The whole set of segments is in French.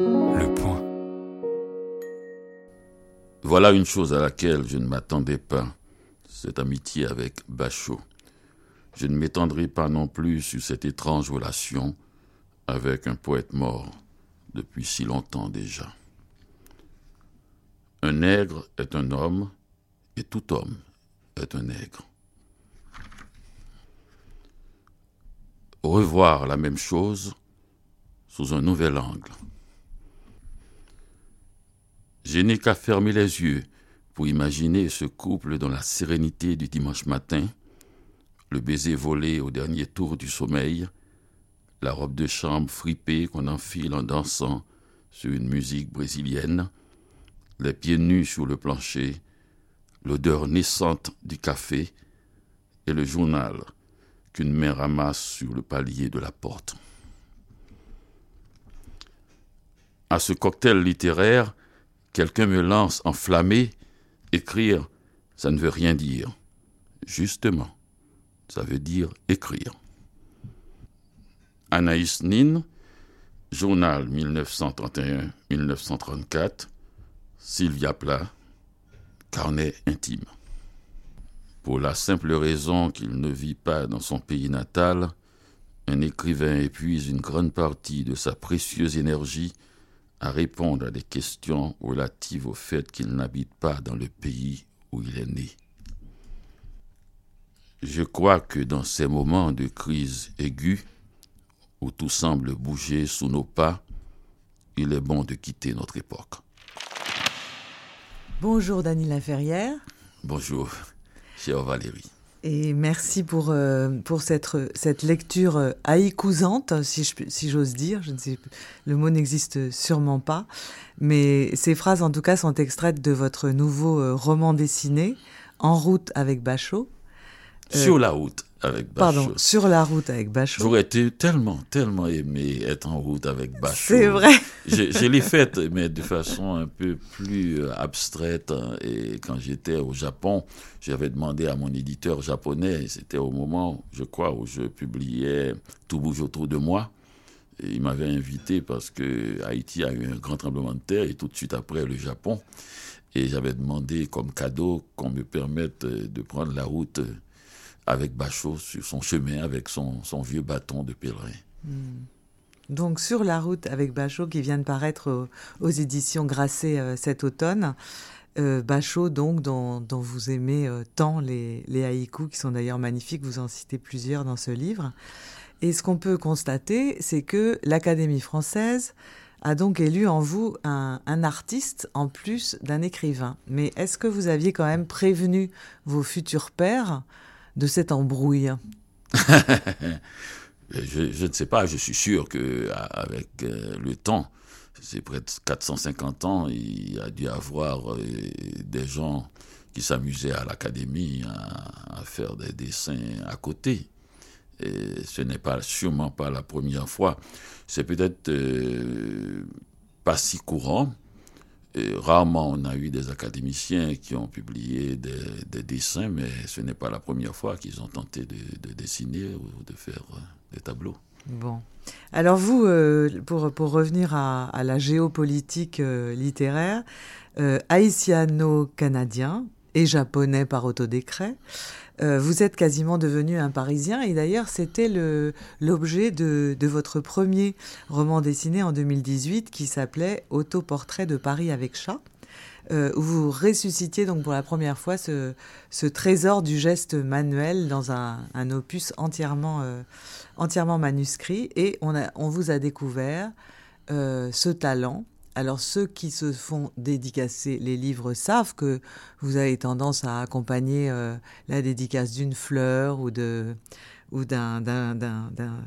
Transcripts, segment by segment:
Le point. Voilà une chose à laquelle je ne m'attendais pas, cette amitié avec Bachot. Je ne m'étendrai pas non plus sur cette étrange relation avec un poète mort depuis si longtemps déjà. Un nègre est un homme et tout homme est un nègre. Revoir la même chose sous un nouvel angle. Je n'ai qu'à fermer les yeux pour imaginer ce couple dans la sérénité du dimanche matin, le baiser volé au dernier tour du sommeil, la robe de chambre fripée qu'on enfile en dansant sur une musique brésilienne, les pieds nus sur le plancher, l'odeur naissante du café et le journal qu'une main ramasse sur le palier de la porte. À ce cocktail littéraire, quelqu'un me lance enflammé Écrire, ça ne veut rien dire. Justement, ça veut dire écrire. Anaïs Nin, journal 1931-1934, Sylvia Plat, carnet intime. Pour la simple raison qu'il ne vit pas dans son pays natal, un écrivain épuise une grande partie de sa précieuse énergie à répondre à des questions relatives au fait qu'il n'habite pas dans le pays où il est né. Je crois que dans ces moments de crise aiguë, où tout semble bouger sous nos pas, il est bon de quitter notre époque. Bonjour Dany Laferrière. Bonjour, chère Valérie. Et merci pour, euh, pour cette, cette lecture euh, haïkousante, si j'ose si dire. Je ne sais, le mot n'existe sûrement pas. Mais ces phrases, en tout cas, sont extraites de votre nouveau euh, roman dessiné, En route avec Bachot. Sur la route avec Bachot. Pardon, sur la route avec Bachot. J'aurais été tellement, tellement aimé être en route avec Bachot. C'est vrai. je, l'ai faite, mais de façon un peu plus euh, abstraite. Hein. Et quand j'étais au Japon, j'avais demandé à mon éditeur japonais, c'était au moment, je crois, où je publiais Tout bouge autour de moi. Et il m'avait invité parce que Haïti a eu un grand tremblement de terre et tout de suite après le Japon. Et j'avais demandé comme cadeau qu'on me permette de prendre la route avec Bachot sur son chemin, avec son, son vieux bâton de pèlerin. Hmm. Donc sur la route avec Bachot qui vient de paraître aux, éditions Grasset euh, cet automne. Euh, Bachot, donc, dont, vous aimez euh, tant les, les, haïkus, qui sont d'ailleurs magnifiques, vous en citez plusieurs dans ce livre. Et ce qu'on peut constater, c'est que l'Académie française a donc élu en vous un artiste en plus d'un écrivain. Mais est-ce que vous aviez quand même prévenu vos futurs pères de cette embrouille je, ne sais pas, je suis sûr que avec euh, le temps, c'est près de 450 ans, il a dû avoir euh, des gens qui s'amusaient à l'académie à, faire des dessins à côté. Et ce n'est pas sûrement pas la première fois. C'est peut-être euh, pas si courant, rarement on a eu des académiciens qui ont publié des, dessins, mais ce n'est pas la première fois qu'ils ont tenté de, dessiner ou de faire euh, des tableaux. Bon. Alors vous, euh, pour, pour revenir à, la géopolitique euh, littéraire, haïtiano-canadien et japonais par autodécret, euh, vous êtes quasiment devenu un Parisien et d'ailleurs c'était l'objet de, votre premier roman dessiné en 2018 qui s'appelait Autoportrait de Paris avec chat. Euh, où vous ressuscitiez donc pour la première fois ce, trésor du geste manuel dans un, opus entièrement, euh, entièrement manuscrit et on, on vous a découvert ce talent alors ceux qui se font dédicacer les livres savent que vous avez tendance à accompagner euh, la dédicace d'une fleur ou de ou d'un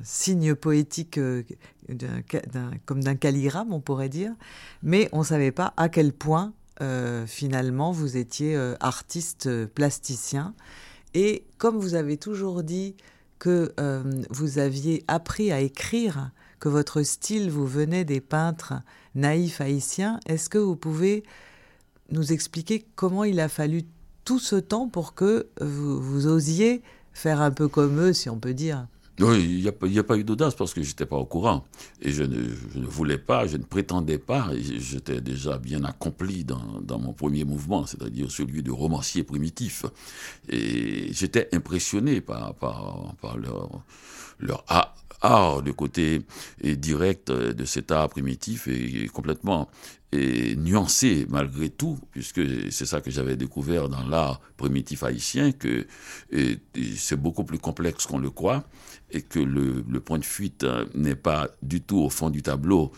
signe poétique comme d'un calligramme, on pourrait dire, mais on ne savait pas à quel point finalement vous étiez artiste plasticien. Et comme vous avez toujours dit que vous aviez appris à écrire, que votre style vous venait des peintres naïfs haïtiens, est-ce que vous pouvez nous expliquer comment il a fallu tout ce temps pour que vous, osiez faire un peu comme eux, si on peut dire? Oui, il n'y a, a, pas eu d'audace parce que j'étais pas au courant. Et je ne, voulais pas, je ne prétendais pas. J'étais déjà bien accompli dans, mon premier mouvement, c'est-à-dire celui de romancier primitif. Et j'étais impressionné par leur, leur art, le côté direct de cet art primitif et complètement et nuancé malgré tout, puisque c'est ça que j'avais découvert dans l'art primitif haïtien, que c'est beaucoup plus complexe qu'on le croit, et que le, point de fuite n'est pas du tout au fond du tableau,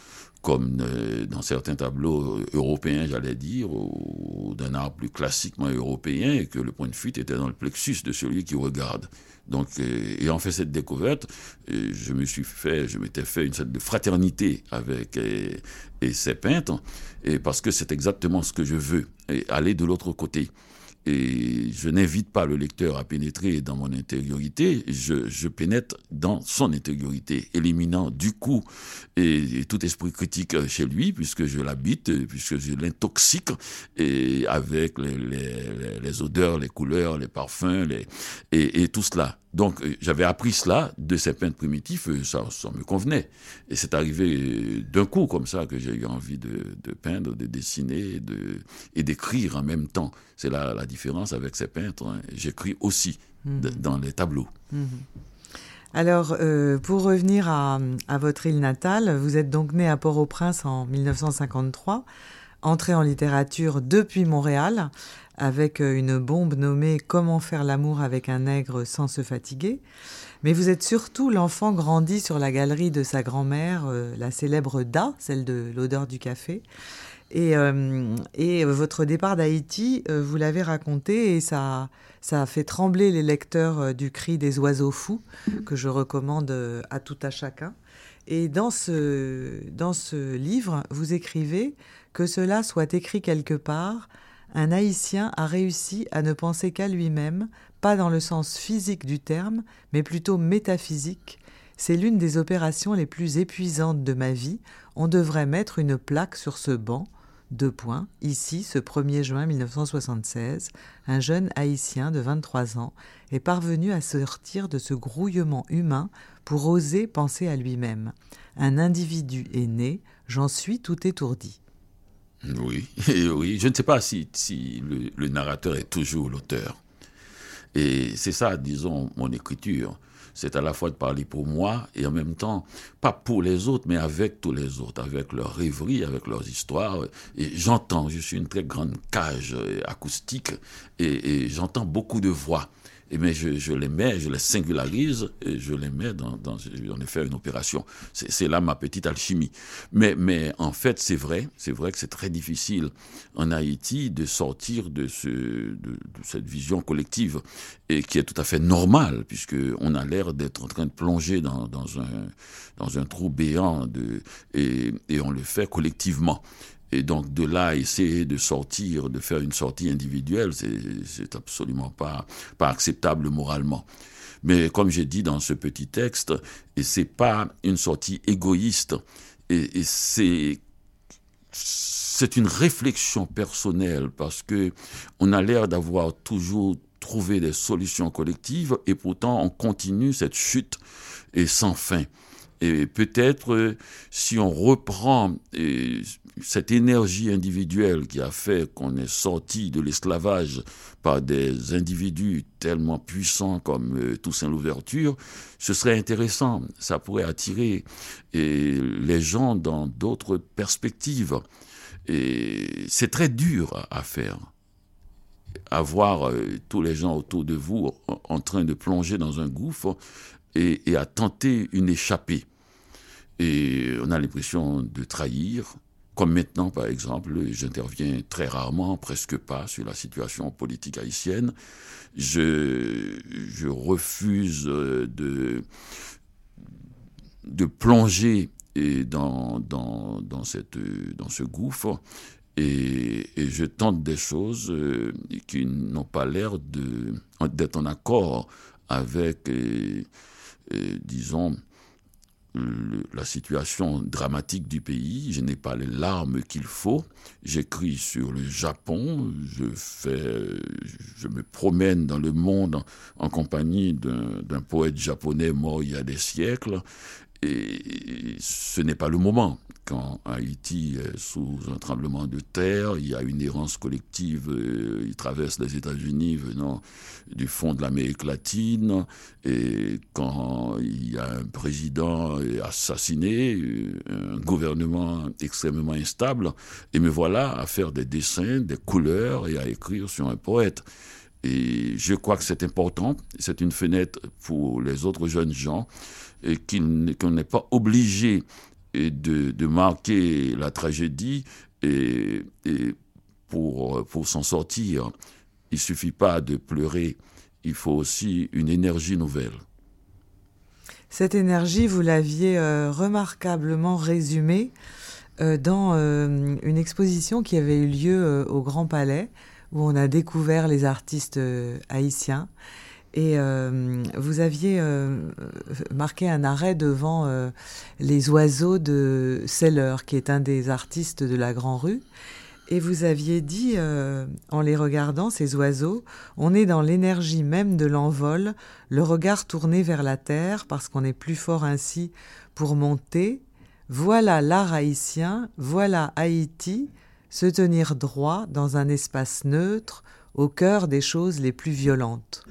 comme euh, dans certains tableaux européens, j'allais dire, ou d'un art plus classiquement européen, et que le point de fuite était dans le plexus de celui qui regarde. Donc, euh, ayant fait cette découverte, euh, je me suis fait, je m'étais fait une sorte de fraternité avec et, ces peintres, et parce que c'est exactement ce que je veux, aller de l'autre côté. Et je n'invite pas le lecteur à pénétrer dans mon intériorité, je, je pénètre dans son intériorité, éliminant du coup et, tout esprit critique chez lui, puisque je l'habite, puisque je l'intoxique, avec les, les, les, odeurs, les couleurs, les parfums, les, et tout cela. Donc euh, j'avais appris cela de ces peintres primitifs, ça, ça me convenait. Et c'est arrivé euh, d'un coup comme ça que j'ai eu envie de, de, peindre, de dessiner de, et d'écrire en même temps. C'est la, la, différence avec ces peintres. Hein. J'écris aussi mhm. dans les tableaux. Mhm. Alors, euh, pour revenir à, à, votre île natale, vous êtes donc né à Port-au-Prince en 1953, entré en littérature depuis Montréal avec euh, une bombe nommée Comment faire l'amour avec un nègre sans se fatiguer. Mais vous êtes surtout l'enfant grandi sur la galerie de sa grand-mère, euh, la célèbre Da, celle de l'odeur du café. Et, euh, votre départ d'Haïti, vous l'avez raconté et ça, ça a fait trembler les lecteurs du cri des oiseaux fous, que je recommande à tout à chacun. Et dans ce, dans ce livre, vous écrivez que cela soit écrit quelque part un Haïtien a réussi à ne penser qu'à lui-même, pas dans le sens physique du terme, mais plutôt métaphysique. C'est l'une des opérations les plus épuisantes de ma vie. On devrait mettre une plaque sur ce banc. Deux points. Ici, ce 1er juin 1976, un jeune Haïtien de 23 ans est parvenu à sortir de ce grouillement humain pour oser penser à lui-même. Un individu est né, j'en suis tout étourdi. Oui, oui. Je ne sais pas si, si le, narrateur est toujours l'auteur. Et c'est ça, disons, mon écriture. C'est à la fois de parler pour moi et en même temps, pas pour les autres, mais avec tous les autres, avec leurs rêveries, avec leurs histoires. Et j'entends, je suis une très grande cage acoustique et j'entends beaucoup de voix mais je, les mets, je les singularise et je les mets dans, dans en effet une opération. C'est là ma petite alchimie. Mais, mais en fait, c'est vrai, c'est vrai que c'est très difficile en Haïti de sortir de, ce, de, de, cette vision collective et qui est tout à fait normale puisque on a l'air d'être en train de plonger dans, dans, un, dans un trou béant de, et, et on le fait collectivement. Et donc de là, essayer de sortir, de faire une sortie individuelle, c'est absolument pas, pas acceptable moralement. Mais comme j'ai dit dans ce petit texte, et c'est pas une sortie égoïste, et, c'est une réflexion personnelle parce que on a l'air d'avoir toujours trouvé des solutions collectives et pourtant on continue cette chute et sans fin. Et peut-être euh, si on reprend cette énergie individuelle qui a fait qu'on est sorti de l'esclavage par des individus tellement puissants comme euh, Toussaint Louverture, ce serait intéressant. Ça pourrait attirer les gens dans d'autres perspectives. Et c'est très dur à faire. Avoir euh, tous les gens autour de vous en train de plonger dans un gouffre et, à tenter une échappée. Et on a l'impression de trahir, Comme maintenant, par exemple, j'interviens très rarement, presque pas, sur la situation politique haïtienne. Je, refuse de, de plonger dans, dans, dans, cette, dans ce gouffre et, et, je tente des choses euh, qui n'ont pas l'air d'être en accord avec, euh, euh, disons, la situation dramatique du pays. Je n'ai pas les larmes qu'il faut. J'écris sur le Japon. Je fais, je me promène dans le monde en compagnie d'un poète japonais mort il y a des siècles. Et ce n'est pas le moment. Quand Haïti est sous un tremblement de terre, il y a une errance collective, euh, il traverse les États-Unis venant du fond de l'Amérique latine, et quand il y a un président assassiné, un gouvernement extrêmement instable, et me voilà à faire des dessins, des couleurs et à écrire sur un poète. Et je crois que c'est important, c'est une fenêtre pour les autres jeunes gens qu'on n'est pas obligé de, marquer la tragédie et, pour, s'en sortir, il suffit pas de pleurer, il faut aussi une énergie nouvelle. Cette énergie, vous l'aviez euh, remarquablement résumée euh, dans euh, une exposition qui avait eu lieu au Grand Palais, où on a découvert les artistes haïtiens. Et euh, vous aviez euh, marqué un arrêt devant euh, les oiseaux de Seller, qui est un des artistes de la Grand Rue. Et vous aviez dit, en les regardant, ces oiseaux, on est dans l'énergie même de l'envol, le regard tourné vers la terre, parce qu'on est plus fort ainsi pour monter. Voilà l'art haïtien, voilà Haïti, se tenir droit dans un espace neutre, au cœur des choses les plus violentes.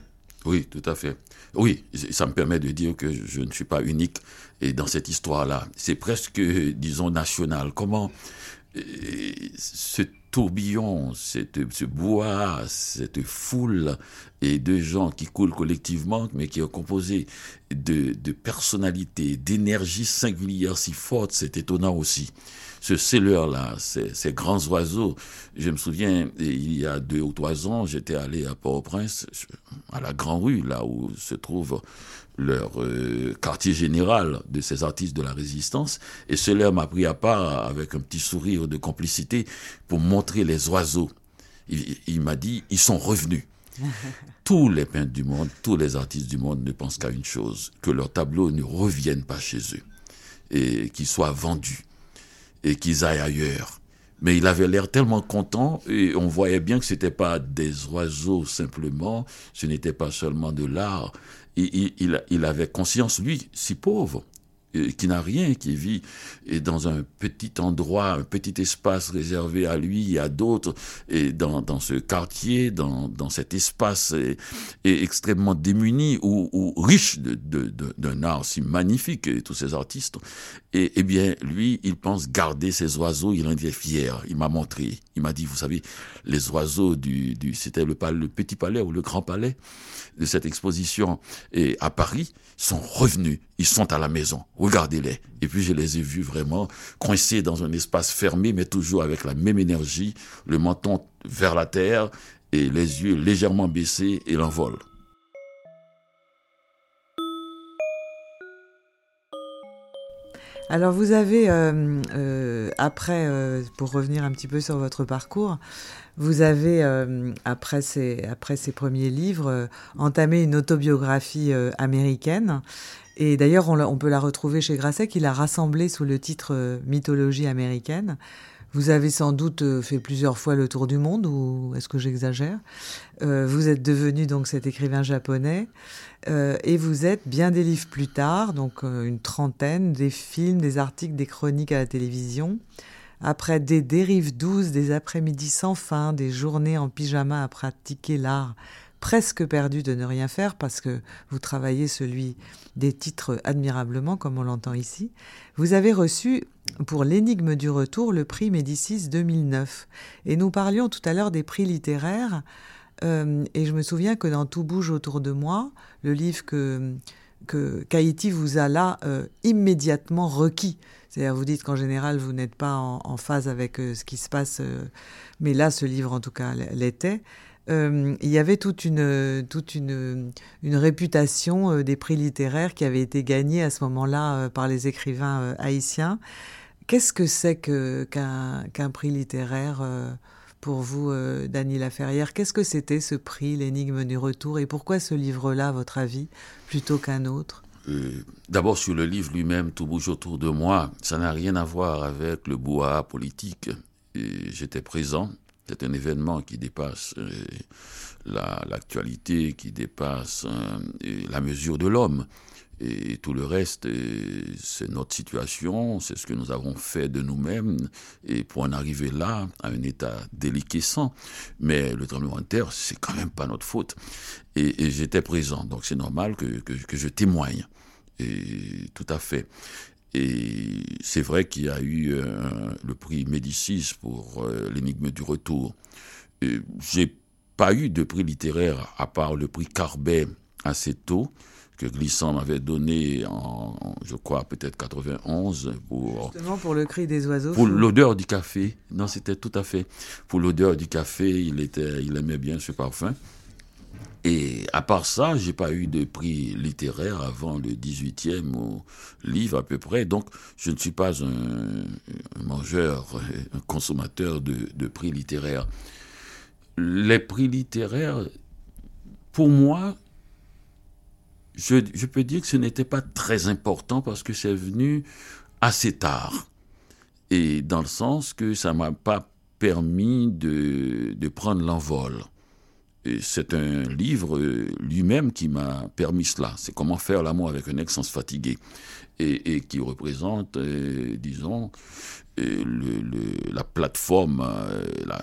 Oui, tout à fait. Oui, ça me permet de dire que je ne suis pas unique et dans cette histoire-là. C'est presque, disons, national. Comment euh, ce tourbillon, cette, ce bois, cette foule et de gens qui coulent collectivement, mais qui est composé de, de personnalités, d'énergie singulière si forte, c'est étonnant aussi ce selleur-là, ces, ces, grands oiseaux. Je me souviens, il y a deux ou trois ans, j'étais allé à Port-au-Prince, à la Grand Rue, là où se trouve leur euh, quartier général de ces artistes de la résistance. Et cela m'a pris à part avec un petit sourire de complicité pour montrer les oiseaux. Il, il m'a dit, ils sont revenus. tous les peintres du monde, tous les artistes du monde ne pensent qu'à une chose, que leurs tableaux ne reviennent pas chez eux et qu'ils soient vendus et qu'ils aillent ailleurs. Mais il avait l'air tellement content et on voyait bien que c'était pas des oiseaux simplement, ce n'était pas seulement de l'art. Il, il, il, avait conscience, lui, si pauvre, qui n'a rien, qui vit dans un petit endroit, un petit espace réservé à lui et à d'autres, et dans, dans ce quartier, dans, dans cet espace est, extrêmement démuni ou, ou riche d'un de, de, art si magnifique, et tous ces artistes. Et, eh bien, lui, il pense garder ces oiseaux, il en est fier. Il m'a montré, il m'a dit, vous savez, les oiseaux du, du c'était le, le petit palais ou le grand palais de cette exposition et à Paris sont revenus, ils sont à la maison, regardez-les. Et puis je les ai vus vraiment coincés dans un espace fermé, mais toujours avec la même énergie, le menton vers la terre et les yeux légèrement baissés et l'envol. Alors vous avez, euh, euh, après, euh, pour revenir un petit peu sur votre parcours, vous avez, après, ces, premiers livres, entamé une autobiographie américaine. Et d'ailleurs, on, peut la retrouver chez Grasset, qui l'a rassemblée sous le titre Mythologie américaine. Vous avez sans doute fait plusieurs fois le tour du monde, ou est-ce que j'exagère Vous êtes devenu donc cet écrivain japonais, et vous êtes bien des livres plus tard, donc une trentaine, des films, des articles, des chroniques à la télévision. Après des dérives douces, des après-midi sans fin, des journées en pyjama à pratiquer l'art presque perdu de ne rien faire parce que vous travaillez celui des titres admirablement comme on l'entend ici, vous avez reçu pour l'énigme du retour le prix Médicis 2009. Et nous parlions tout à l'heure des prix littéraires euh, et je me souviens que dans Tout bouge autour de moi, le livre que que vous a là euh, immédiatement requis C'est-à-dire, vous dites qu'en général, vous n'êtes pas en, phase avec ce qui se passe, mais là, ce livre, en tout cas, l'était. Il y avait toute une, toute une, une réputation des prix littéraires qui avaient été gagnés à ce moment-là par les écrivains haïtiens. Qu'est-ce que c'est qu'un prix littéraire pour vous, euh, Dany Laferrière? Qu'est-ce que c'était ce prix, l'énigme du retour, et pourquoi ce livre-là, à votre avis, plutôt qu'un autre? Euh, D'abord sur le livre lui-même, Tout bouge autour de moi, ça n'a rien à voir avec le bois politique. J'étais présent, c'est un événement qui dépasse euh, l'actualité, qui dépasse la mesure de l'homme. Et tout le reste, euh, c'est notre situation, c'est ce que nous avons fait de nous-mêmes, et pour en arriver là, à un état déliquescent. Mais le tremblement de terre, c'est quand même pas notre faute. Et, j'étais présent, donc c'est normal que, que, je témoigne. Et tout à fait. Et c'est vrai qu'il y a eu euh, le prix Médicis pour euh, l'énigme du retour. J'ai pas eu de prix littéraire à part le prix Carbet assez tôt que Glissant m'avait donné en, je crois, peut-être 91 pour... Justement pour le cri des oiseaux. Pour l'odeur du café. Non, c'était tout à fait. Pour l'odeur du café, il, était, il aimait bien ce parfum. Et à part ça, j'ai pas eu de prix littéraire avant le 18e livre à peu près. Donc, je ne suis pas un, mangeur, un consommateur de, prix littéraires. Les prix littéraires, pour moi, je, peux dire que ce n'était pas très important parce que c'est venu assez tard. Et dans le sens que ça m'a pas permis de prendre l'envol. C'est un livre lui-même qui m'a permis cela. C'est comment faire l'amour avec un ex sans se fatiguer. Et, qui représente, euh, disons, euh, le, la plateforme euh, la,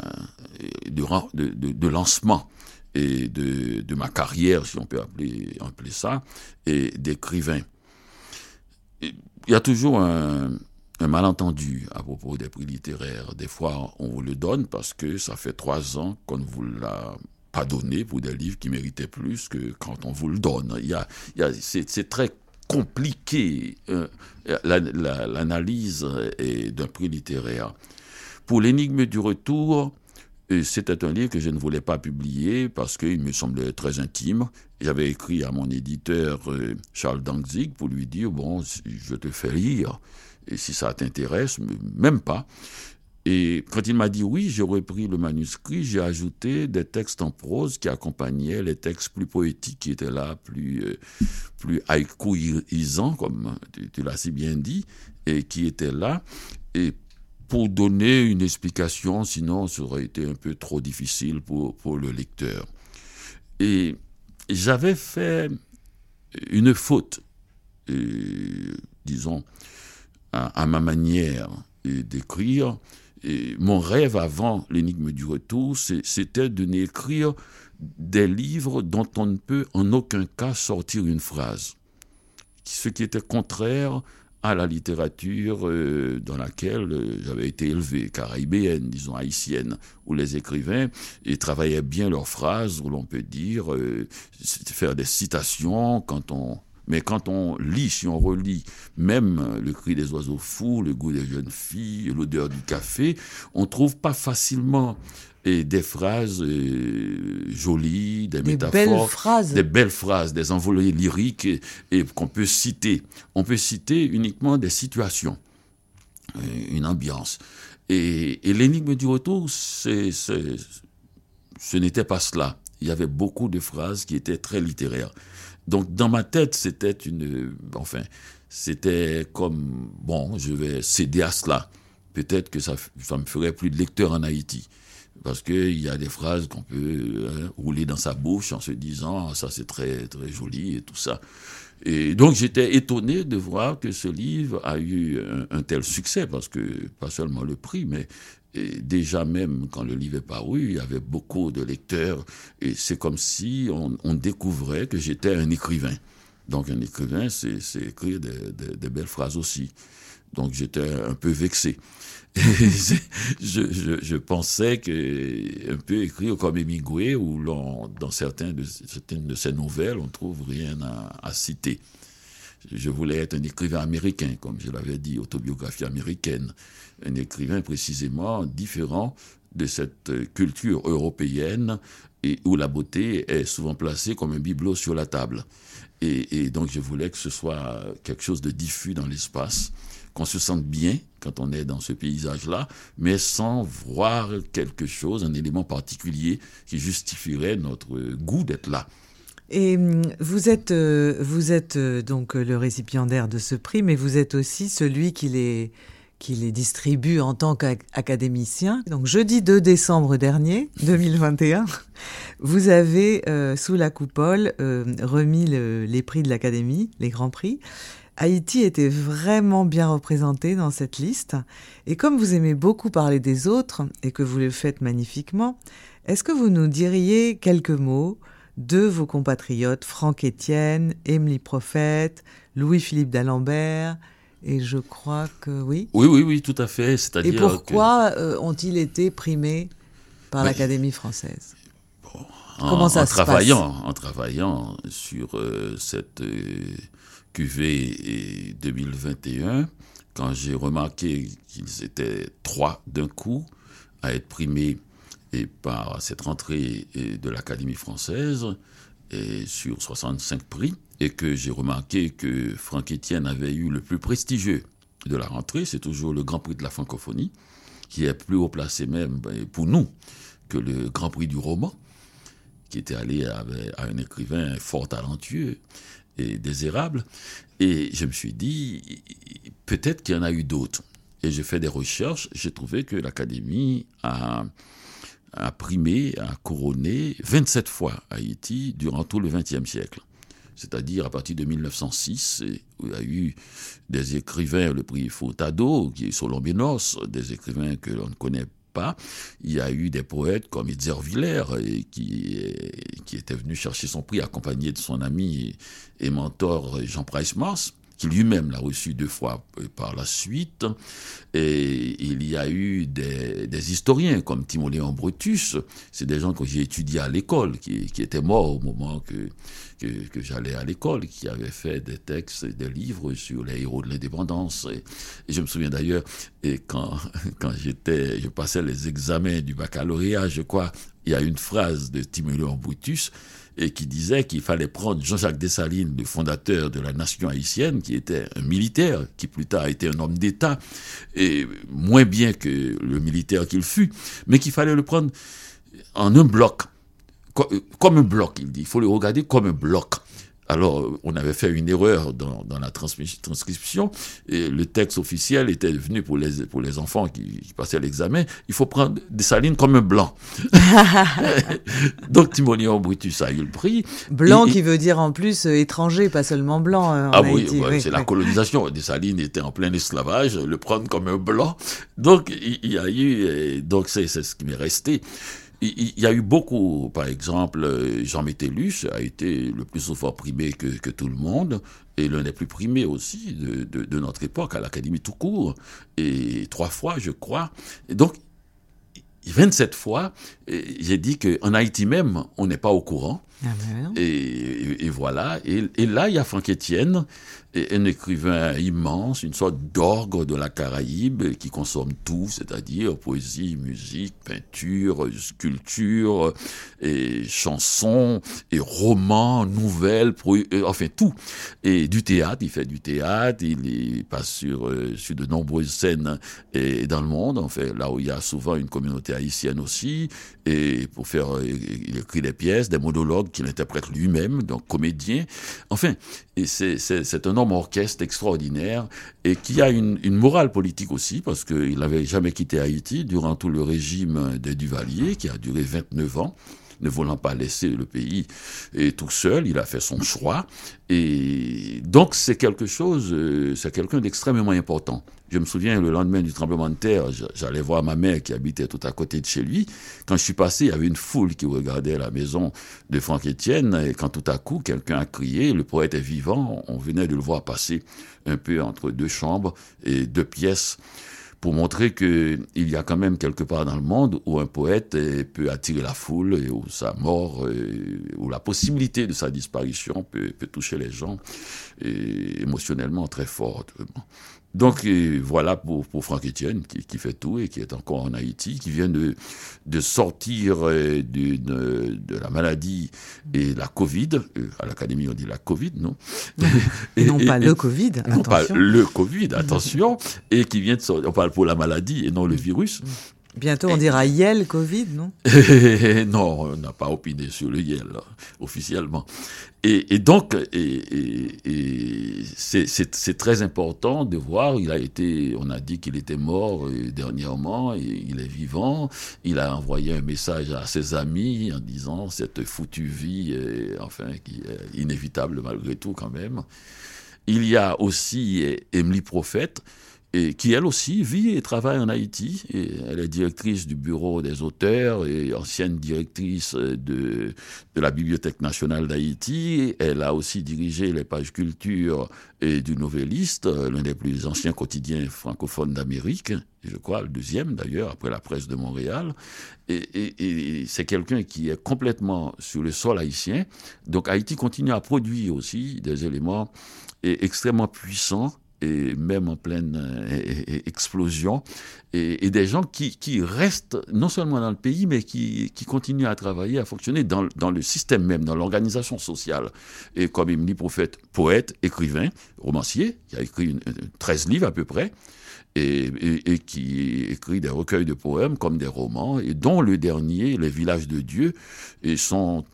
de, de, lancement et de, de, ma carrière, si on peut appeler, appeler ça, et d'écrivain. Il y a toujours un, un, malentendu à propos des prix littéraires. Des fois, on vous le donne parce que ça fait trois ans qu'on vous l'a pas donné pour des livres qui méritaient plus que quand on vous le donne. Il y a, a, c'est très compliqué euh, l'analyse d'un prix littéraire. Pour l'énigme du retour, c'était un livre que je ne voulais pas publier parce qu'il me semblait très intime. J'avais écrit à mon éditeur euh, Charles Danzig pour lui dire bon, je te fais lire et si ça t'intéresse, même pas. Et quand il m'a dit oui, j'ai repris le manuscrit, j'ai ajouté des textes en prose qui accompagnaient les textes plus poétiques qui étaient là, plus, euh, plus comme tu, l'as si bien dit, et qui étaient là. Et pour donner une explication, sinon ça aurait été un peu trop difficile pour, pour le lecteur. Et j'avais fait une faute, euh, disons, à, ma manière d'écrire. Mon rêve avant l'énigme du retour, c'était de n'écrire des livres dont on ne peut en aucun cas sortir une phrase. Ce qui était contraire à la littérature euh, dans laquelle euh, j'avais été élevé, caribéenne, disons haïtienne, où les écrivains ils travaillaient bien leurs phrases, où l'on peut dire, euh, faire des citations quand on... Mais quand on lit, si on relit même le cri des oiseaux fous, le goût des jeunes filles, l'odeur du café, on trouve pas facilement et des phrases euh, jolies, des, métaphores, belles phrases. des belles phrases, des envolées lyriques et, qu'on peut citer. On peut citer uniquement des situations, euh, une ambiance. Et, l'énigme du retour, c'est, ce n'était pas cela. Il y avait beaucoup de phrases qui étaient très littéraires. Donc dans ma tête, c'était une, enfin, c'était comme bon, je vais céder à cela. Peut-être que ça, ça me ferait plus de lecteur en Haïti parce qu'il y a des phrases qu'on peut hein, rouler dans sa bouche en se disant ça c'est très très joli et tout ça. Et donc j'étais étonné de voir que ce livre a eu un, tel succès parce que pas seulement le prix, mais déjà même quand le livre est paru, il y avait beaucoup de lecteurs et c'est comme si on, découvrait que j'étais un écrivain. Donc un écrivain, c'est écrire des belles phrases aussi. Donc j'étais un peu vexé. je, je, pensais que un peu écrit comme Hemingway, où dans certains de, certaines de ses nouvelles, on trouve rien à, citer. Je voulais être un écrivain américain, comme je l'avais dit, autobiographie américaine. Un écrivain précisément différent de cette culture européenne où la beauté est souvent placée comme un bibelot sur la table. Et, donc je voulais que ce soit quelque chose de diffus dans l'espace, qu'on se sente bien quand on est dans ce paysage-là, mais sans voir quelque chose, un élément particulier qui justifierait notre goût d'être là. Et hum, vous êtes, euh, vous êtes euh, donc le récipiendaire de ce prix, mais vous êtes aussi celui qui les, qui les distribue en tant qu'académicien. Donc jeudi 2 décembre dernier, 2021, vous avez euh, sous la coupole euh, remis les prix de l'Académie, les grands prix. Haïti était vraiment bien représenté dans cette liste. Et comme vous aimez beaucoup parler des autres et que vous le faites magnifiquement, est-ce que vous nous diriez quelques mots de vos compatriotes Franck Étienne, Émilie Prophète, Louis-Philippe d'Alembert, et je crois que oui. Oui, oui, oui, tout à fait. Et pourquoi euh, ont-ils été primés par l'Académie française? Comment ça en se travaillant, passe? En travaillant sur euh, cette euh, QV 2021, quand j'ai remarqué qu'ils étaient trois d'un coup à être primés et par cette rentrée de l'Académie française, et sur 65 prix, et que j'ai remarqué que Franck Etienne avait eu le plus prestigieux de la rentrée, c'est toujours le Grand Prix de la francophonie, qui est plus haut placé même ben, pour nous que le Grand Prix du roman, qui était allé à, un écrivain fort talentueux et désirable. Et je me suis dit, peut-être qu'il y en a eu d'autres. Et j'ai fait des recherches, j'ai trouvé que l'Académie a, primé, a couronné 27 fois Haïti durant tout le XXe siècle c'est-à-dire à partir de 1906, où il y a eu des écrivains, le prix Furtado, qui est Solombinos, des écrivains que l'on ne connaît pas. Il y a eu des poètes comme Itzer Villers, qui, qui était venu chercher son prix accompagné de son ami et mentor Jean Price Mars qui lui-même l'a reçu deux fois euh, par la suite. Et il y a eu des, des historiens comme Timoléon Brutus, c'est des gens que j'ai étudiés à l'école, qui, qui, étaient morts au moment que, que, que j'allais à l'école, qui avaient fait des textes, des livres sur les héros de l'indépendance. Et, je me souviens d'ailleurs, et quand, quand j'étais, je passais les examens du baccalauréat, je crois, il y a une phrase de Timoléon Brutus et qui disait qu'il fallait prendre Jean-Jacques Dessalines, le fondateur de la nation haïtienne, qui était un militaire, qui plus tard a été un homme d'État, et moins bien que le militaire qu'il fut, mais qu'il fallait le prendre en un bloc, comme un bloc, il dit. Il faut le regarder comme un bloc. Alors, on avait fait une erreur dans, la transcription, et le texte officiel était devenu pour les, pour les enfants qui, passaient l'examen, il faut prendre des salines comme un blanc. Donc, Timonion Brutus a eu le prix. Blanc qui veut dire en plus euh, étranger, pas seulement blanc. Euh, ah oui, c'est la colonisation. Des salines étaient en plein esclavage, le prendre comme un blanc. Donc, il, y a eu, donc c'est ce qui m'est resté il y a eu beaucoup, par exemple, euh, Jean Métellus a été le plus souvent primé que, que tout le monde, et l'un des plus primés aussi de, de, de notre époque à l'Académie tout court, et trois fois, je crois. Et donc, 27 fois, j'ai dit qu'en Haïti même, on n'est pas au courant. Ah ben et, et, voilà. Et, et, là, il y a Franck Etienne, un écrivain immense, une sorte d'orgue de la Caraïbe qui consomme tout, c'est-à-dire poésie, musique, peinture, sculpture, et chansons, et romans, nouvelles, euh, enfin tout. Et du théâtre, il fait du théâtre, il passe sur, euh, sur de nombreuses scènes et dans le monde, en fait, là où il y a souvent une communauté haïtienne aussi, et pour faire, euh, il écrit des pièces, des monologues qu'il interprète lui-même, donc comédien. Enfin, et c'est un homme orchestre extraordinaire et qui a une, une morale politique aussi, parce qu'il n'avait jamais quitté Haïti durant tout le régime des Duvalier, qui a duré 29 ans ne voulant pas laisser le pays et tout seul, il a fait son choix. Et donc c'est quelque chose, euh, c'est quelqu'un d'extrêmement important. Je me souviens, le lendemain du tremblement de terre, j'allais voir ma mère qui habitait tout à côté de chez lui. Quand je suis passé, il y avait une foule qui regardait la maison de Franck Etienne. Et quand tout à coup, quelqu'un a crié, le poète est vivant, on venait de le voir passer un peu entre deux chambres et deux pièces pour montrer qu'il y a quand même quelque part dans le monde où un poète peut attirer la foule et où sa mort, où la possibilité de sa disparition peut, toucher les gens émotionnellement très fortement. Donc voilà pour, pour Franck Etienne qui, qui, fait tout et qui est encore en Haïti, qui vient de, de sortir euh, de la maladie et la Covid. Euh, à l'Académie on dit la Covid, non? Et, Non pas le Covid, attention. Non pas le Covid, attention. et qui vient de sortir, on parle pour la maladie et non le virus. Bientôt, on dira Yel Covid, non Non, on n'a pas opiné sur le Yel, officiellement. Et, donc, et, c'est très important de voir, il a été, on a dit qu'il était mort euh, dernièrement, et il est vivant, il a envoyé un message à ses amis en disant cette foutue vie, enfin, qui est inévitable malgré tout quand même. Il y a aussi Emily Prophète, et qui elle aussi vit et travaille en Haïti. Elle est directrice du bureau des auteurs et ancienne directrice de, la Bibliothèque nationale d'Haïti. Elle a aussi dirigé les pages culture et du Nouvelliste, l'un des plus anciens quotidiens francophones d'Amérique, je crois le deuxième d'ailleurs, après la presse de Montréal. Et c'est quelqu'un qui est complètement sur le sol haïtien. Donc Haïti continue à produire aussi des éléments extrêmement puissants et même en pleine euh, explosion, et, des gens qui, restent non seulement dans le pays, mais qui, qui continuent à travailler, à fonctionner dans, dans le système même, dans l'organisation sociale. Et comme Emily Prophète, poète, écrivain, romancier, qui a écrit une, 13 livres à peu près, et, et, qui écrit des recueils de poèmes comme des romans, et dont le dernier, Les villages de Dieu, et sont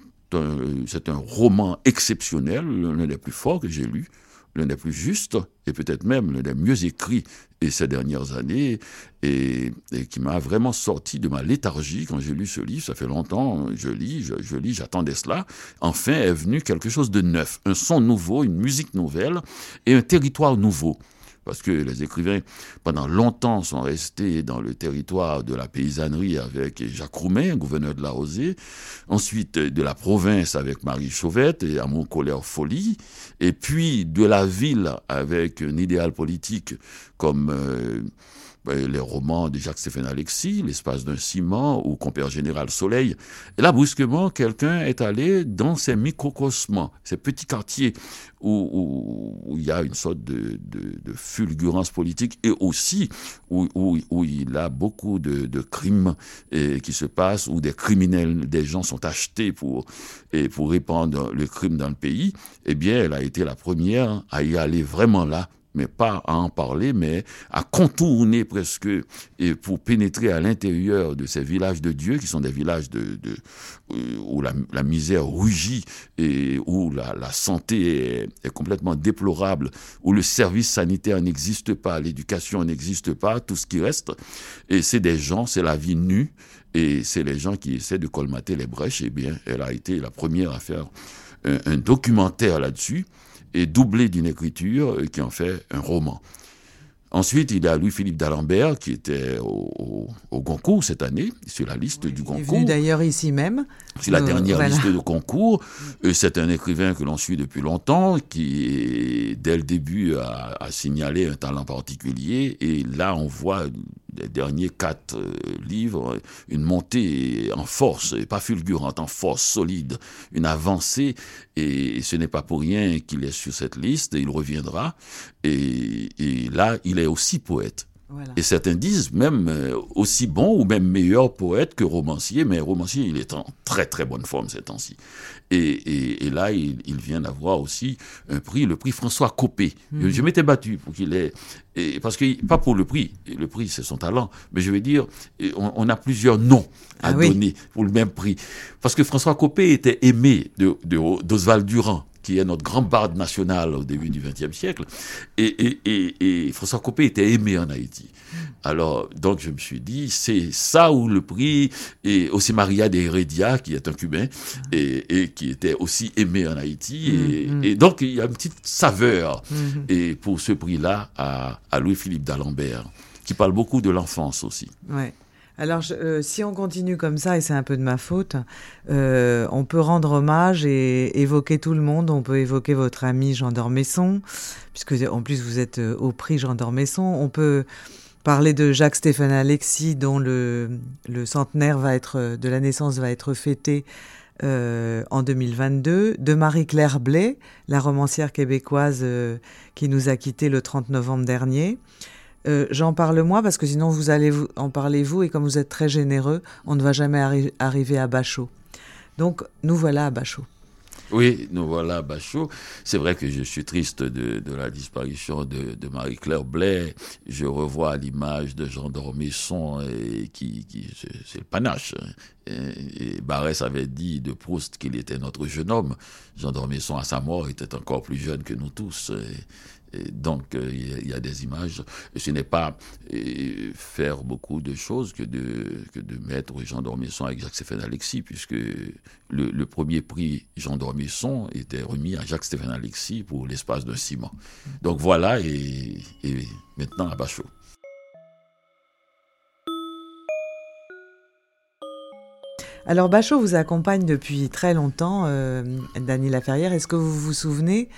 c'est un roman exceptionnel, l'un des plus forts que j'ai lu, l'un des plus justes et peut-être même l'un des mieux écrits et ces dernières années et, qui m'a vraiment sorti de ma léthargie quand j'ai lu ce livre. Ça fait longtemps, je lis, je, je lis, j'attendais cela. Enfin est venu quelque chose de neuf, un son nouveau, une musique nouvelle et un territoire nouveau parce que les écrivains, pendant longtemps, sont restés dans le territoire de la paysannerie avec Jacques Roumain, gouverneur de la Rosée, ensuite de la province avec Marie Chauvette et Amour, colère, folie, et puis de la ville avec un idéal politique comme... Euh, les romans de Jacques-Stéphane Alexis, L'espace d'un ciment ou Compère Général Soleil. Et là, brusquement, quelqu'un est allé dans ces microcosmes, ces petits quartiers où, où, il y a une sorte de, de, de fulgurance politique et aussi où, où, il y a beaucoup de, de crimes qui se passent, où des criminels, des gens sont achetés pour, pour répandre le crime dans le pays. Eh bien, elle a été la première à y aller vraiment là mais pas à en parler, mais à contourner presque et pour pénétrer à l'intérieur de ces villages de Dieu qui sont des villages de, de euh, où la, misère rugit et où la, santé est, complètement déplorable, où le service sanitaire n'existe pas, l'éducation n'existe pas, tout ce qui reste. Et c'est des gens, c'est la vie nue et c'est les gens qui essaient de colmater les brèches. Eh bien, elle a été la première à faire un documentaire là-dessus et doublé d'une écriture qui en fait un roman. Ensuite, il y a Louis-Philippe d'Alembert qui était au, au, Goncourt cette année, sur la liste du Goncourt. Il est d'ailleurs ici même. C'est la euh, dernière liste de concours. C'est un écrivain que l'on suit depuis longtemps, qui, dès le début, a, a, signalé un talent particulier. Et là, on voit les derniers quatre euh, livres, une montée en force, et pas fulgurante, en force solide, une avancée, et ce n'est pas pour rien qu'il est sur cette liste, il reviendra, et, et là, il est aussi poète. Et certains disent même euh, aussi bon ou même meilleur poète que romancier, mais romancier, il est en très très bonne forme ces temps-ci. Et, et, là, il, il vient d'avoir aussi un prix, le prix François Copé. Je, mhm. m'étais battu pour qu'il ait, et parce que pas pour le prix, le prix c'est son talent, mais je veux dire, on, on a plusieurs noms à ah donner pour le même prix. Parce que François Copé était aimé de d'Oswald Durand qui est notre grand barde national au début du XXe siècle. Et, et, et, François Copé était aimé en Haïti. Alors, donc je me suis dit, c'est ça où le prix, et aussi Maria de Heredia, qui est un Cubain, et, et qui était aussi aimé en Haïti. Et, mm, mm. donc, il y a une petite saveur mm, et pour ce prix-là à, à Louis-Philippe d'Alembert, qui parle beaucoup de l'enfance aussi. Ouais. Alors, euh, si on continue comme ça, et c'est un peu de ma faute, euh, on peut rendre hommage et évoquer tout le monde. On peut évoquer votre ami Jean d'Ormesson, puisque en plus vous êtes euh, au prix Jean d'Ormesson. On peut parler de Jacques-Stéphane Alexis, dont le, centenaire va être, de la naissance va être fêté en 2022, de Marie-Claire Blais, la romancière québécoise qui nous a quittés le 30 novembre dernier. Euh, j'en parle moi parce que sinon vous allez vous, en parler vous et comme vous êtes très généreux, on ne va jamais arriver à Bachot. Donc nous voilà à Bachot. Oui, nous voilà Bachot. C'est vrai que je suis triste de, la disparition de, Marie-Claire Blais. Je revois l'image de Jean Dormesson et qui, qui c'est le panache. Et, Barès avait dit de Proust qu'il était notre jeune homme. Jean Dormesson, à sa mort, était encore plus jeune que nous tous donc, euh, il y, a des images. ce n'est pas euh, faire beaucoup de choses que de, mettre Jean Dormesson avec Jacques-Stéphane Alexis, puisque le, premier prix Jean Dormesson était remis à Jacques-Stéphane Alexis pour l'espace d'un ciment. Donc voilà, et, maintenant à Bachot. Alors Bachot vous accompagne depuis très longtemps, euh, Dany Laferrière. Est-ce que vous vous souvenez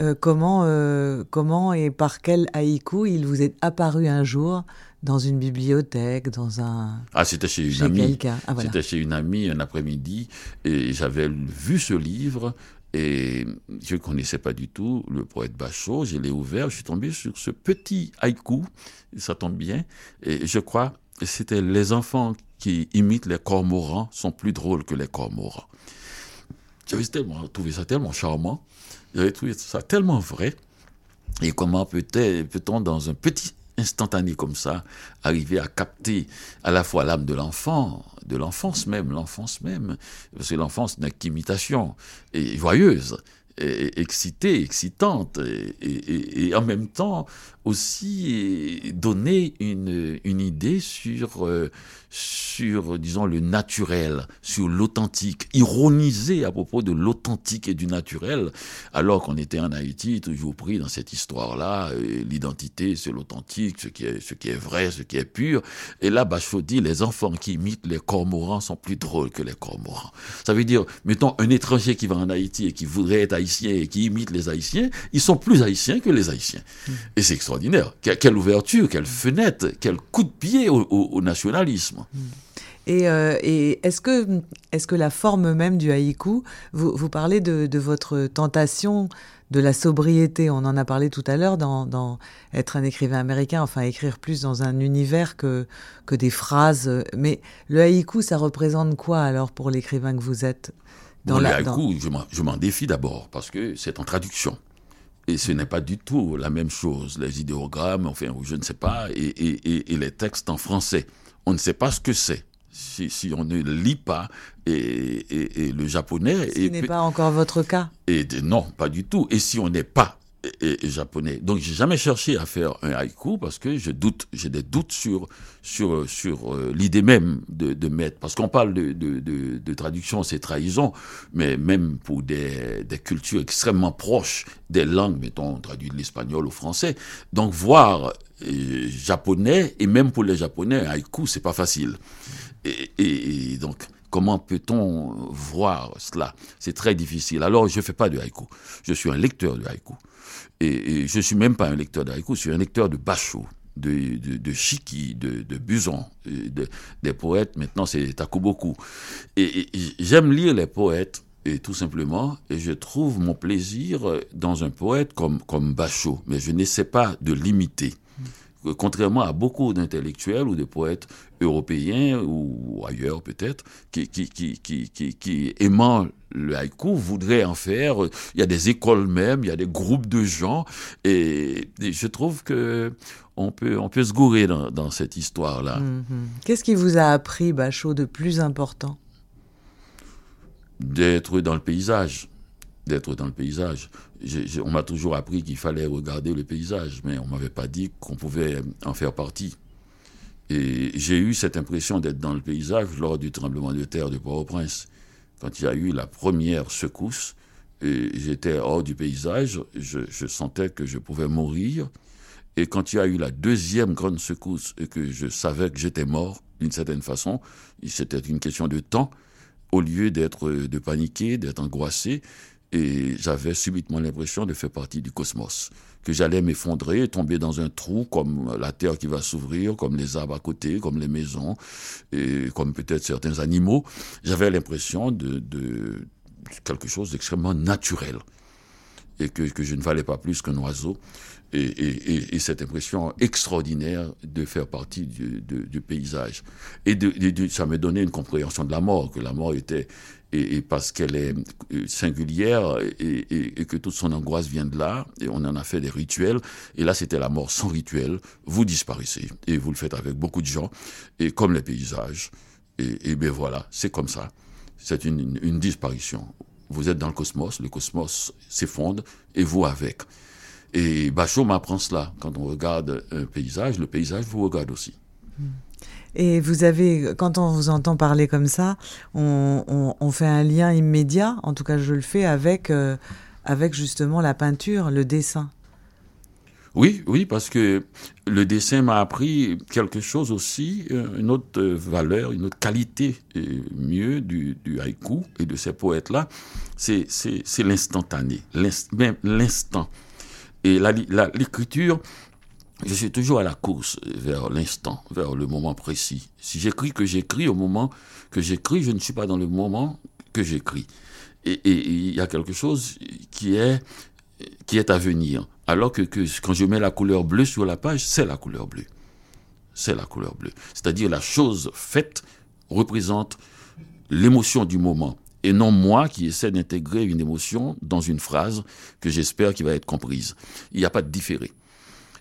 euh, comment, euh, comment et par quel haïku il vous est apparu un jour dans une bibliothèque, dans un... Ah, c'était chez une amie. Ah, c'était chez une amie un après-midi et j'avais vu ce livre et je ne connaissais pas du tout le poète Bachot. Je l'ai ouvert, je suis tombé sur ce petit haïku, ça tombe bien, et je crois que c'était les enfants qui imitent les cormorans sont plus drôles que les cormorans. J'avais trouvé ça tellement charmant. J'avais trouvé ça tellement vrai. Et comment peut-on, dans un petit instantané comme ça, arriver à capter à la fois l'âme de l'enfant, de l'enfance même, l'enfance même, parce que l'enfance n'est qu'imitation, et joyeuse, et excitée, excitante, et, en même temps aussi donner une, une idée sur, euh, sur, disons, le naturel, sur l'authentique, ironiser à propos de l'authentique et du naturel, alors qu'on était en Haïti, toujours pris dans cette histoire-là, euh, l'identité, c'est l'authentique, ce qui, est, ce qui est vrai, ce qui est pur. Et là, Bachot dit, les enfants qui imitent les cormorans sont plus drôles que les cormorans. Ça veut dire, mettons, un étranger qui va en Haïti et qui voudrait être haïtien et qui imite les haïtiens, ils sont plus haïtiens que les haïtiens. Mmh. Et c'est extraordinaire quelle ouverture, quelle fenêtre, quel coup de pied au, nationalisme. Euh, et, est-ce que, est que la forme même du haïku, vous, parlez de, votre tentation de la sobriété, on en a parlé tout à l'heure, dans, être un écrivain américain, enfin écrire plus dans un univers que, que des phrases. Mais le haïku, ça représente quoi alors pour l'écrivain que vous êtes dans le haïku, je m'en défie d'abord, parce que c'est en traduction. Et ce n'est pas du tout la même chose, les idéogrammes, enfin, je ne sais pas, et, les textes en français. On ne sait pas ce que c'est. Si, on ne lit pas et, le japonais. Ce n'est pas encore votre cas. Et non, pas du tout. Et si on n'est pas et, japonais. Donc j'ai jamais cherché à faire un haïku parce que je doute, j'ai des doutes sur sur sur euh, l'idée même de, de mettre. Parce qu'on parle de, de, de, de traduction, c'est trahison, mais même pour des, des cultures extrêmement proches des langues, mettons, on traduit de l'espagnol au français. Donc voir japonais et même pour les japonais, haïku c'est pas facile. Et, donc Comment peut-on voir cela? C'est très difficile. Alors, je ne fais pas de haïku. Je suis un lecteur de haïku. Et, je ne suis même pas un lecteur d'haïku, je suis un lecteur de Bachot, de, de, de Chiki, de, de Buson, de, des poètes. Maintenant, c'est Takuboku. Et j'aime lire les poètes, et tout simplement, et je trouve mon plaisir dans un poète comme, comme Bachot, mais je n'essaie pas de l'imiter contrairement à beaucoup d'intellectuels ou de poètes européens ou ailleurs peut-être, qui, qui, qui, qui, qui, aimant le haïku voudraient en faire. Il y a des écoles même, il y a des groupes de gens, et, je trouve que on peut, on peut se gourer dans, dans cette histoire-là. Mm-hmm. Qu'est-ce qui vous a appris, Bachot, de plus important? D'être dans le paysage d'être dans le paysage. on m'a toujours appris qu'il fallait regarder le paysage, mais on m'avait pas dit qu'on pouvait en faire partie. Et j'ai eu cette impression d'être dans le paysage lors du tremblement de terre de Port-au-Prince. Quand il y a eu la première secousse, j'étais hors du paysage, je, je, sentais que je pouvais mourir. Et quand il y a eu la deuxième grande secousse et que je savais que j'étais mort, d'une certaine façon, c'était une question de temps, au lieu d'être de paniquer, d'être angoissé, et j'avais subitement l'impression de faire partie du cosmos, que j'allais m'effondrer, tomber dans un trou comme la terre qui va s'ouvrir, comme les arbres à côté, comme les maisons, et comme peut-être certains animaux. J'avais l'impression de, de quelque chose d'extrêmement naturel et que, que je ne valais pas plus qu'un oiseau et, et, et, cette impression extraordinaire de faire partie du, du paysage. Et de, de, ça me donnait une compréhension de la mort, que la mort était, et, parce qu'elle est euh, singulière et, que toute son angoisse vient de là, et on en a fait des rituels, et là c'était la mort sans rituel, vous disparaissez, et vous le faites avec beaucoup de gens, et comme les paysages, et, et bien voilà, c'est comme ça, c'est une, une disparition. Vous êtes dans le cosmos, le cosmos s'effondre, et vous avec. Et Bachot m'apprend cela. Quand on regarde un paysage, le paysage vous regarde aussi. Et vous avez, quand on vous entend parler comme ça, on, on, fait un lien immédiat, en tout cas je le fais, avec, euh, avec justement la peinture, le dessin. Oui, oui, parce que le dessin m'a appris quelque chose aussi, euh, une autre valeur, une autre qualité euh, mieux du, haïku et de ces poètes-là, c'est l'instantané, même l'instant. Et l'écriture, je suis toujours à la course vers l'instant, vers le moment précis. Si j'écris que j'écris au moment que j'écris, je ne suis pas dans le moment que j'écris. Et il y a quelque chose qui est, qui est à venir. Alors que, que quand je mets la couleur bleue sur la page, c'est la couleur bleue. C'est la couleur bleue. C'est-à-dire la chose faite représente l'émotion du moment et non moi qui essaie d'intégrer une émotion dans une phrase que j'espère qui va être comprise. Il n'y a pas de différé.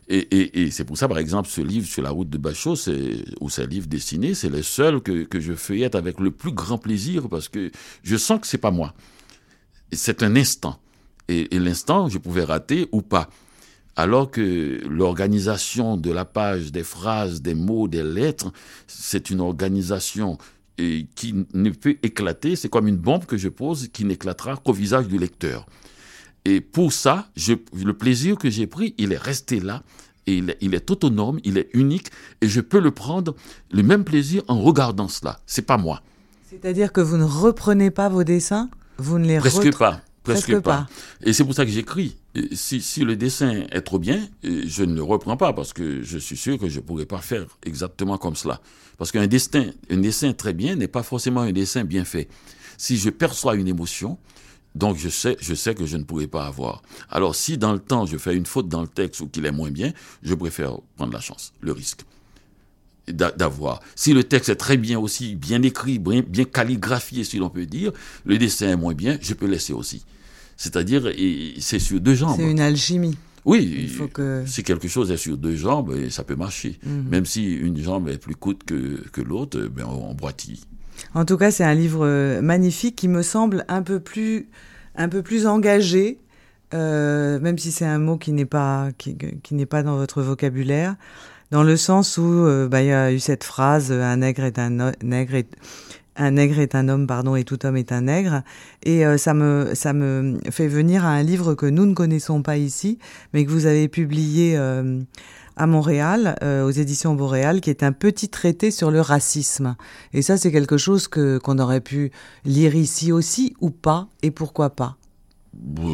Et, et, et c'est pour ça, par exemple, ce livre sur la route de Bachot, ou ce livre dessiné, c'est le seul que, que je feuillette avec le plus grand plaisir parce que je sens que c'est pas moi. C'est un instant. Et, et l'instant, je pouvais rater ou pas. Alors que l'organisation de la page, des phrases, des mots, des lettres, c'est une organisation et qui ne peut éclater, c'est comme une bombe que je pose qui n'éclatera qu'au visage du lecteur. Et pour ça, je, le plaisir que j'ai pris, il est resté là, et il est, il est, autonome, il est unique, et je peux le prendre, le même plaisir en regardant cela. C'est pas moi. C'est-à-dire que vous ne reprenez pas vos dessins? Vous ne les Presque pas. Presque, pas. Et c'est pour ça que j'écris. Si, si, le dessin est trop bien, je ne le reprends pas parce que je suis sûr que je ne pourrais pas faire exactement comme cela. Parce qu'un dessin, un dessin très bien n'est pas forcément un dessin bien fait. Si je perçois une émotion, donc je sais, je sais que je ne pourrais pas avoir. Alors si dans le temps je fais une faute dans le texte ou qu'il est moins bien, je préfère prendre la chance, le risque d'avoir. Si le texte est très bien aussi, bien écrit, bien, bien calligraphié, si l'on peut dire, le dessin est moins bien, je peux laisser aussi. C'est-à-dire, c'est sur deux jambes. C'est une alchimie. Oui, que... si quelque chose est sur deux jambes, ça peut marcher. Mhm. Même si une jambe est plus courte que, que l'autre, ben on, boitille. En tout cas, c'est un livre euh, magnifique qui me semble un peu plus, un peu plus engagé, euh, même si c'est un mot qui n'est pas, qui, qui n'est pas dans votre vocabulaire, dans le sens où euh, bah, il y a eu cette phrase un nègre est un nègre est, un nègre est un homme, pardon, et tout homme est un nègre. Et euh, ça me ça me fait venir à un livre que nous ne connaissons pas ici, mais que vous avez publié euh, à Montréal, euh, aux éditions Boréal, qui est un petit traité sur le racisme. Et ça, c'est quelque chose que qu'on aurait pu lire ici aussi ou pas, et pourquoi pas.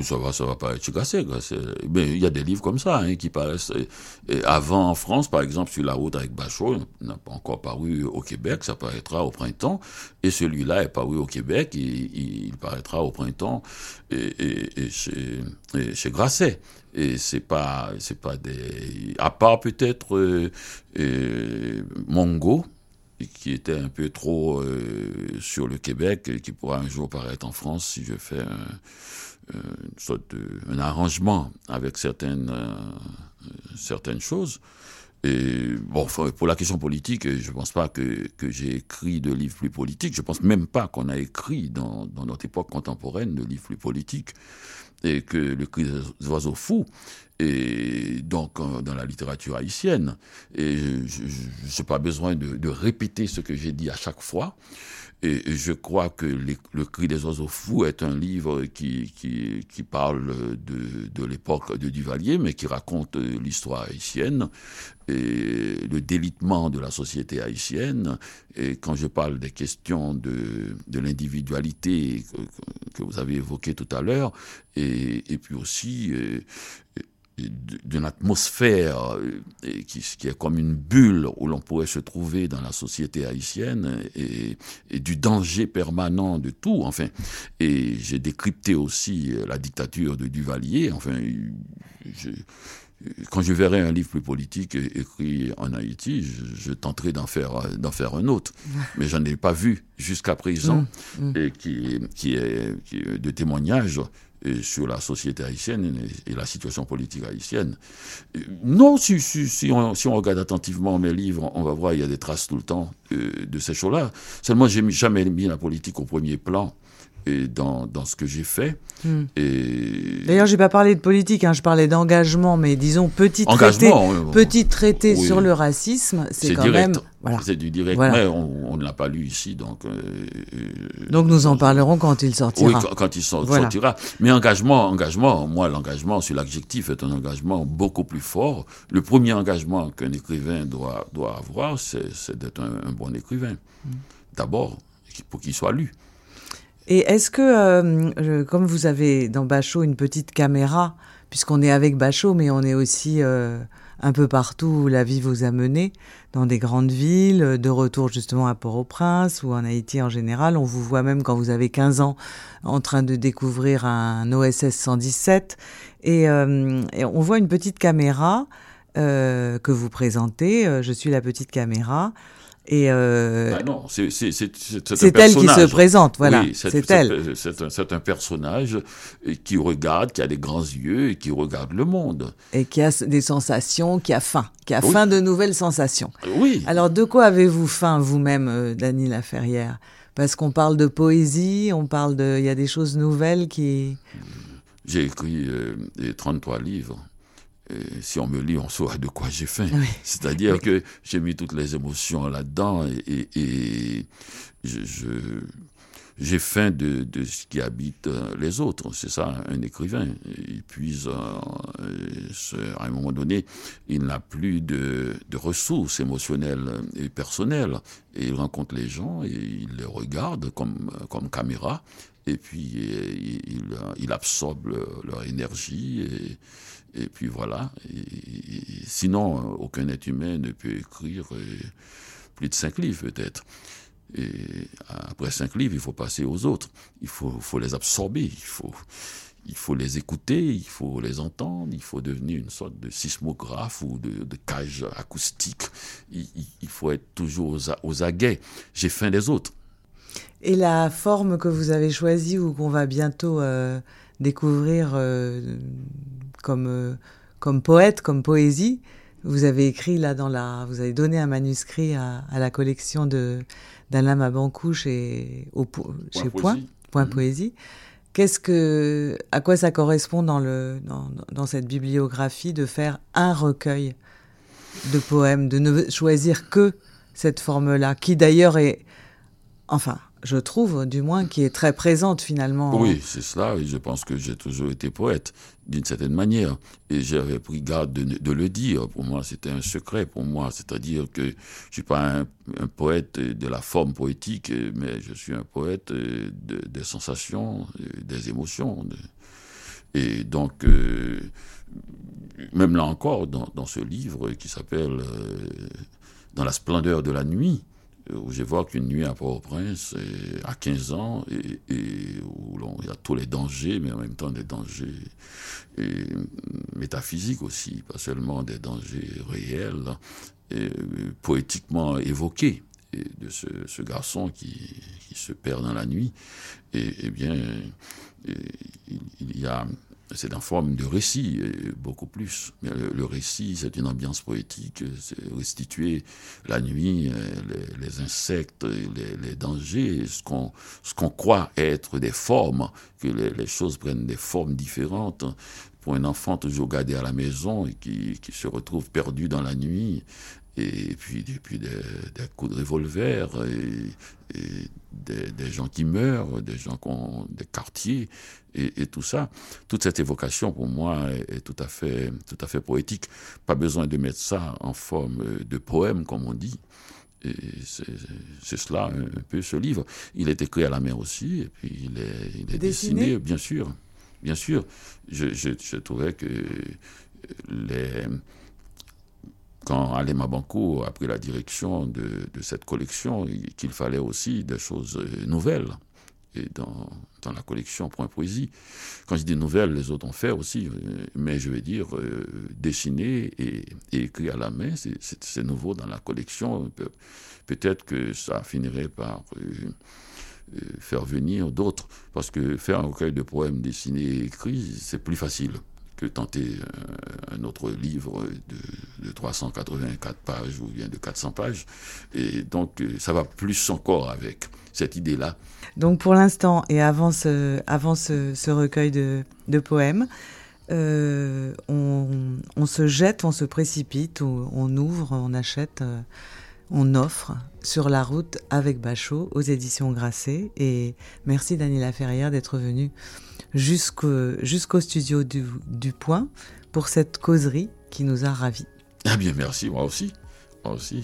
Ça va, ça va pas être cassé. Mais il y a des livres comme ça hein, qui paraissent. Et avant, en France, par exemple, sur la route avec Bachot, n'a pas encore paru au Québec, ça paraîtra au printemps. Et celui-là est paru au Québec, il, il paraîtra au printemps et, et, chez, Grasset. Et c'est pas, c'est pas des, à part peut-être euh, Mongo, qui était un peu trop euh, sur le Québec et qui pourra un jour paraître en France si je fais un euh, une sorte de, un arrangement avec certaines, euh, certaines choses. Et bon, pour la question politique, je ne pense pas que, que j'ai écrit de livres plus politiques. Je pense même pas qu'on a écrit dans, dans, notre époque contemporaine de livres plus politiques. Et que le cri des oiseaux fous et donc euh, dans la littérature haïtienne. Je n'ai pas besoin de, répéter ce que j'ai dit à chaque fois. Et je crois que Le cri des oiseaux fous est un livre qui, parle de, l'époque de Duvalier, mais qui raconte l'histoire haïtienne le délitement de la société haïtienne. Et quand je parle des questions de, l'individualité que, vous avez évoquées tout à l'heure, et, et puis aussi... Euh, d'une atmosphère qui, qui, est comme une bulle où l'on pourrait se trouver dans la société haïtienne et, et, du danger permanent de tout. Enfin, et j'ai décrypté aussi la dictature de Duvalier. Enfin, je, quand je verrai un livre plus politique écrit en Haïti, je, tenterai d'en faire, d'en faire un autre. Mais j'en ai pas vu jusqu'à présent, mm, mm. et qui, qui, est, qui est de témoignages sur la société haïtienne et, la situation politique haïtienne. Non, si, si, si, on, si, on, regarde attentivement mes livres, on va voir il y a des traces tout le temps euh, de ces choses-là. Seulement, j'ai jamais mis la politique au premier plan et dans, dans ce que j'ai fait. Hmm. Et... D'ailleurs, j'ai pas parlé de politique, hein, je parlais d'engagement, mais disons petit traité, petit traité sur le racisme, c'est quand direct. même voilà. C'est du direct, mais on, ne l'a pas lu ici, donc. Euh, euh, donc nous en parlerons quand il sortira. Oui, quand, il sortira. Mais engagement, engagement, moi l'engagement, sur l'adjectif, est un engagement beaucoup plus fort. Le premier engagement qu'un écrivain doit doit avoir, c'est d'être un, bon écrivain. Hmm. D'abord, pour qu'il soit lu. Et est-ce que, euh, comme vous avez dans Bachot une petite caméra, puisqu'on est avec Bachot, mais on est aussi euh, un peu partout où la vie vous a mené, dans des grandes villes, de retour justement à Port-au-Prince ou en Haïti en général, on vous voit même quand vous avez 15 ans en train de découvrir un OSS 117, et, euh, et on voit une petite caméra que vous présentez, je suis la petite caméra, et euh, ah non, c'est elle qui se présente, voilà. c'est elle. C'est un, personnage qui regarde, qui a des grands yeux et qui regarde le monde. Et qui a des sensations, qui a faim, qui a faim de nouvelles sensations. Oui. Alors de quoi avez-vous faim vous-même, euh, Dany Laferrière? Parce qu'on parle de poésie, on parle de, il y a des choses nouvelles qui. J'ai écrit euh, 33 livres si on me lit, on saura de quoi j'ai faim. C'est-à-dire que j'ai mis toutes les émotions là-dedans et, je, j'ai faim de, ce qui habite euh, les autres. C'est ça, un écrivain. Il puise, euh, à un moment donné, il n'a plus de, ressources émotionnelles et personnelles. Et il rencontre les gens et il les regarde comme, comme caméra. Et puis, il, il absorbe leur énergie et, et puis voilà. sinon, aucun être humain ne peut écrire euh, plus de cinq livres peut-être. Et après cinq livres, il faut passer aux autres. Il faut, les absorber. Il faut, il faut les écouter, il faut les entendre, il faut devenir une sorte de sismographe ou de, cage acoustique. Il, faut être toujours aux, aguets. J'ai faim des autres. Et la forme que vous avez choisie ou qu'on va bientôt euh, découvrir euh, comme, euh, comme poète, comme poésie. Vous avez écrit là dans la, vous avez donné un manuscrit à, la collection de d'Alain Mabancou chez, au, chez Point, Point mhm. Poésie. Qu'est-ce que, à quoi ça correspond dans le, dans, dans cette bibliographie de faire un recueil de poèmes, de ne choisir que cette forme-là, qui d'ailleurs est, enfin, je trouve, du moins, qui est très présente finalement. Oui, c'est cela. Et je pense que j'ai toujours été poète, d'une certaine manière. Et j'avais pris garde de, le dire. Pour moi, c'était un secret pour moi. C'est-à-dire que je suis pas un, poète de la forme poétique, mais je suis un poète des sensations, des émotions. Et donc, euh, même là encore, dans, ce livre qui s'appelle euh, Dans la splendeur de la nuit, où j'évoque une nuit à Port-au-Prince à 15 ans et, où il y a tous les dangers, mais en même temps des dangers métaphysiques aussi, pas seulement des dangers réels, poétiquement évoqués de ce, garçon qui, se perd dans la nuit. Et, bien, il y a c'est en forme de récit, beaucoup plus. Le, récit, c'est une ambiance poétique, c'est restituer la nuit, euh, les, insectes, les, dangers, ce qu'on croit être des formes, que les, choses prennent des formes différentes. Pour un enfant toujours gardé à la maison et qui, qui se retrouve perdu dans la nuit, et puis, puis des, des, coups de revolver, et, des, gens qui meurent, des gens qui ont des quartiers, et, tout ça. Toute cette évocation, pour moi, est, tout, à fait, tout à fait poétique. Pas besoin de mettre ça en forme de poème, comme on dit. Et c'est cela un peu ce livre. Il est écrit à la mer aussi, et puis il est, il est dessiné. bien sûr. Bien sûr. Je, je, je trouvais que les, quand Alema Banco a pris la direction de, cette collection, qu'il fallait aussi des choses nouvelles et dans, la collection Point Poésie. Quand je dis nouvelles, les autres ont fait aussi, mais je veux dire, dessiner et, et, écrire à la main, c'est nouveau dans la collection. Peut-être que ça finirait par faire venir d'autres. Parce que faire un recueil de poèmes dessinés et écrits, c'est plus facile que tenter un autre livre de, 384 pages ou bien de 400 pages. Et donc, ça va plus encore avec cette idée-là. Donc, pour l'instant, et avant ce, avant ce, recueil de, poèmes, euh, on, on, se jette, on se précipite, on, ouvre, on achète. Euh, on offre sur la route avec Bachot aux éditions Grasset. Et merci Daniela Ferrière d'être venue jusqu'au studio du, Point pour cette causerie qui nous a ravis. Ah bien, merci, moi aussi. Moi aussi.